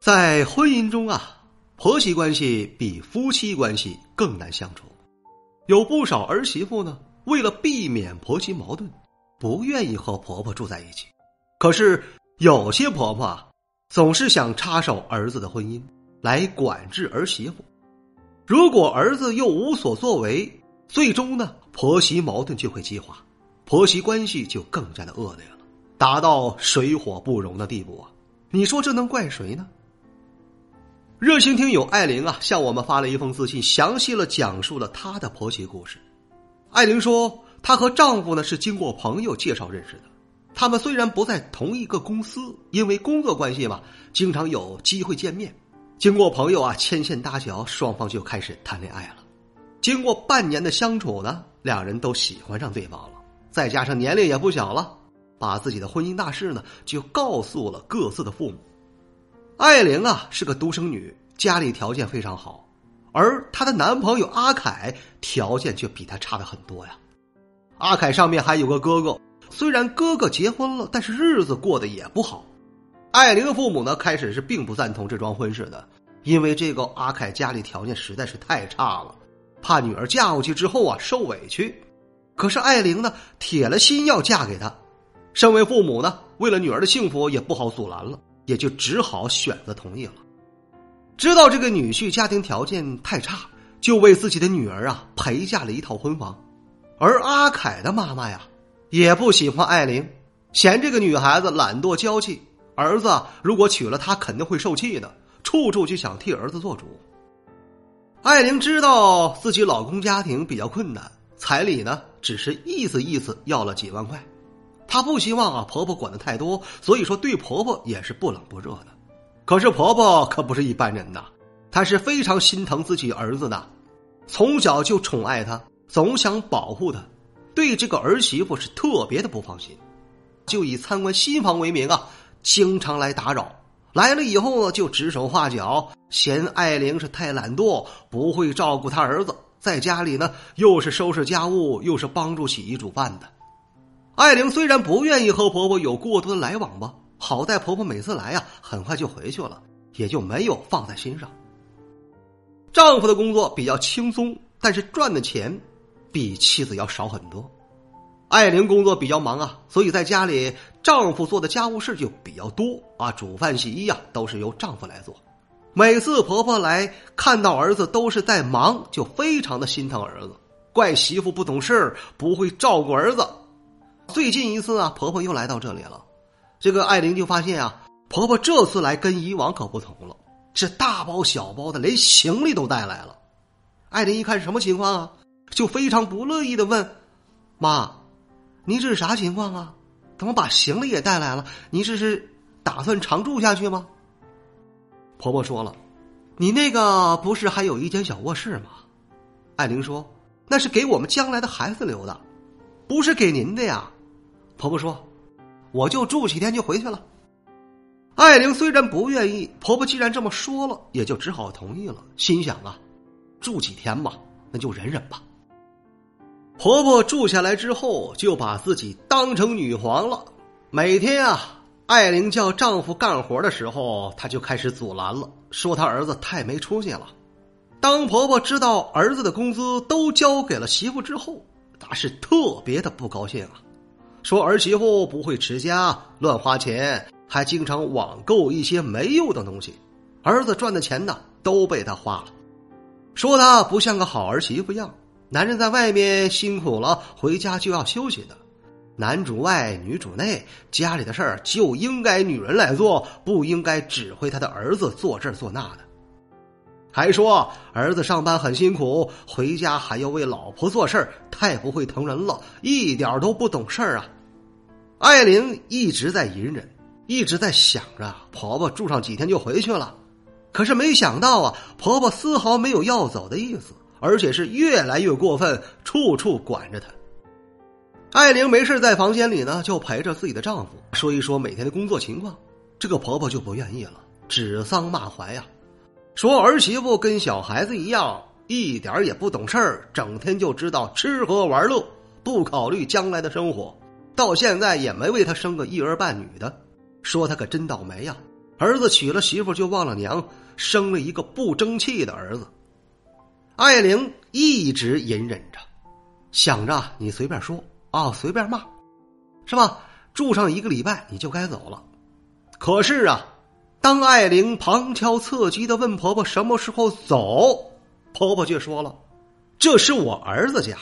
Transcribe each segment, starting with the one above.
在婚姻中啊，婆媳关系比夫妻关系更难相处。有不少儿媳妇呢，为了避免婆媳矛盾，不愿意和婆婆住在一起。可是有些婆婆，总是想插手儿子的婚姻，来管制儿媳妇。如果儿子又无所作为，最终呢，婆媳矛盾就会激化，婆媳关系就更加的恶劣了，达到水火不容的地步啊！你说这能怪谁呢？热心听友艾琳啊，向我们发了一封私信，详细了讲述了她的婆媳故事。艾琳说，她和丈夫呢是经过朋友介绍认识的。他们虽然不在同一个公司，因为工作关系嘛，经常有机会见面。经过朋友啊牵线搭桥，双方就开始谈恋爱了。经过半年的相处呢，两人都喜欢上对方了。再加上年龄也不小了，把自己的婚姻大事呢就告诉了各自的父母。艾玲啊是个独生女，家里条件非常好，而她的男朋友阿凯条件却比她差的很多呀。阿凯上面还有个哥哥，虽然哥哥结婚了，但是日子过得也不好。艾玲的父母呢开始是并不赞同这桩婚事的，因为这个阿凯家里条件实在是太差了，怕女儿嫁过去之后啊受委屈。可是艾玲呢铁了心要嫁给他，身为父母呢为了女儿的幸福也不好阻拦了。也就只好选择同意了。知道这个女婿家庭条件太差，就为自己的女儿啊陪嫁了一套婚房。而阿凯的妈妈呀，也不喜欢艾琳，嫌这个女孩子懒惰娇气，儿子如果娶了她肯定会受气的，处处就想替儿子做主。艾琳知道自己老公家庭比较困难，彩礼呢只是意思意思要了几万块。她不希望啊婆婆管的太多，所以说对婆婆也是不冷不热的。可是婆婆可不是一般人呐，她是非常心疼自己儿子的，从小就宠爱他，总想保护他，对这个儿媳妇是特别的不放心，就以参观新房为名啊，经常来打扰。来了以后呢，就指手画脚，嫌艾玲是太懒惰，不会照顾他儿子，在家里呢又是收拾家务，又是帮助洗衣煮饭的。艾玲虽然不愿意和婆婆有过多的来往吧，好在婆婆每次来呀，很快就回去了，也就没有放在心上。丈夫的工作比较轻松，但是赚的钱比妻子要少很多。艾玲工作比较忙啊，所以在家里丈夫做的家务事就比较多啊，煮饭洗衣呀都是由丈夫来做。每次婆婆来看到儿子都是在忙，就非常的心疼儿子，怪媳妇不懂事不会照顾儿子。最近一次啊，婆婆又来到这里了。这个艾琳就发现啊，婆婆这次来跟以往可不同了，是大包小包的，连行李都带来了。艾琳一看什么情况啊，就非常不乐意的问：“妈，您这是啥情况啊？怎么把行李也带来了？您这是打算常住下去吗？”婆婆说了：“你那个不是还有一间小卧室吗？”艾琳说：“那是给我们将来的孩子留的，不是给您的呀。”婆婆说：“我就住几天就回去了。”艾玲虽然不愿意，婆婆既然这么说了，也就只好同意了。心想啊，住几天吧，那就忍忍吧。婆婆住下来之后，就把自己当成女皇了。每天啊，艾玲叫丈夫干活的时候，她就开始阻拦了，说她儿子太没出息了。当婆婆知道儿子的工资都交给了媳妇之后，她是特别的不高兴啊。说儿媳妇不会持家，乱花钱，还经常网购一些没用的东西。儿子赚的钱呢，都被他花了。说他不像个好儿媳妇样。男人在外面辛苦了，回家就要休息的。男主外，女主内，家里的事儿就应该女人来做，不应该指挥他的儿子做这做那的。还说儿子上班很辛苦，回家还要为老婆做事儿，太不会疼人了，一点都不懂事儿啊。艾琳一直在隐忍，一直在想着婆婆住上几天就回去了，可是没想到啊，婆婆丝毫没有要走的意思，而且是越来越过分，处处管着她。艾玲没事在房间里呢，就陪着自己的丈夫说一说每天的工作情况。这个婆婆就不愿意了，指桑骂槐呀，说儿媳妇跟小孩子一样，一点也不懂事儿，整天就知道吃喝玩乐，不考虑将来的生活，到现在也没为他生个一儿半女的。说他可真倒霉呀！儿子娶了媳妇就忘了娘，生了一个不争气的儿子。艾玲一直隐忍着，想着你随便说啊，随便骂，是吧？住上一个礼拜你就该走了。可是啊，当艾玲旁敲侧击的问婆婆什么时候走，婆婆却说了：“这是我儿子家，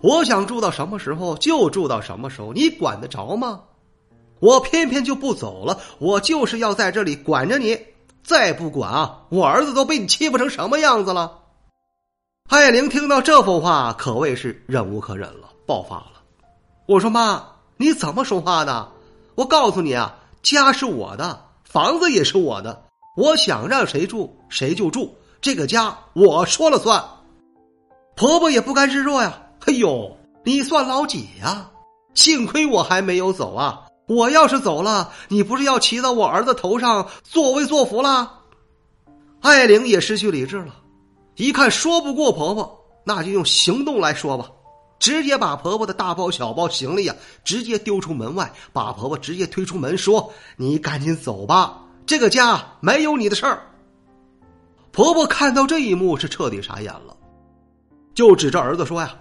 我想住到什么时候就住到什么时候，你管得着吗？”我偏偏就不走了，我就是要在这里管着你，再不管啊，我儿子都被你欺负成什么样子了？艾玲听到这幅话，可谓是忍无可忍了，爆发了。我说妈，你怎么说话呢？我告诉你啊，家是我的，房子也是我的，我想让谁住谁就住，这个家我说了算。婆婆也不甘示弱呀，哎呦，你算老几呀？幸亏我还没有走啊。我要是走了，你不是要骑到我儿子头上作威作福了？艾玲也失去理智了，一看说不过婆婆，那就用行动来说吧，直接把婆婆的大包小包行李呀，直接丢出门外，把婆婆直接推出门，说：“你赶紧走吧，这个家没有你的事儿。”婆婆看到这一幕是彻底傻眼了，就指着儿子说：“呀，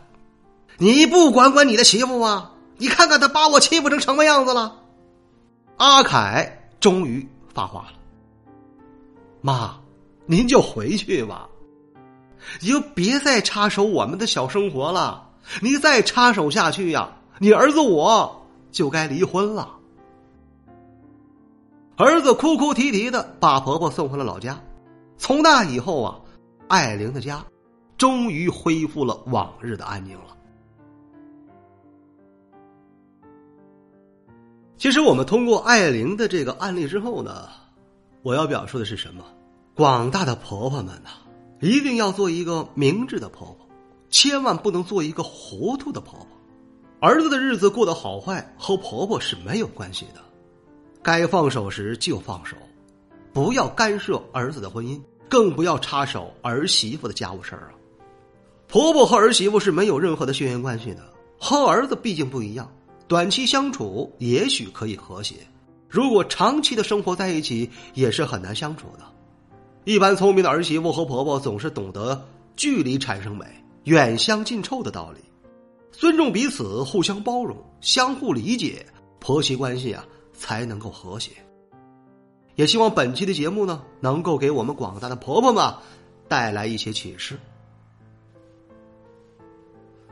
你不管管你的媳妇吗？”你看看他把我欺负成什么样子了！阿凯终于发话了：“妈，您就回去吧，你就别再插手我们的小生活了。你再插手下去呀，你儿子我就该离婚了。”儿子哭哭啼啼的把婆婆送回了老家。从那以后啊，艾玲的家终于恢复了往日的安宁了。其实我们通过艾玲的这个案例之后呢，我要表述的是什么？广大的婆婆们呐，一定要做一个明智的婆婆，千万不能做一个糊涂的婆婆。儿子的日子过得好坏和婆婆是没有关系的，该放手时就放手，不要干涉儿子的婚姻，更不要插手儿媳妇的家务事儿啊。婆婆和儿媳妇是没有任何的血缘关系的，和儿子毕竟不一样。短期相处也许可以和谐，如果长期的生活在一起也是很难相处的。一般聪明的儿媳妇和婆婆总是懂得距离产生美，远香近臭的道理，尊重彼此，互相包容，相互理解，婆媳关系啊才能够和谐。也希望本期的节目呢，能够给我们广大的婆婆们带来一些启示。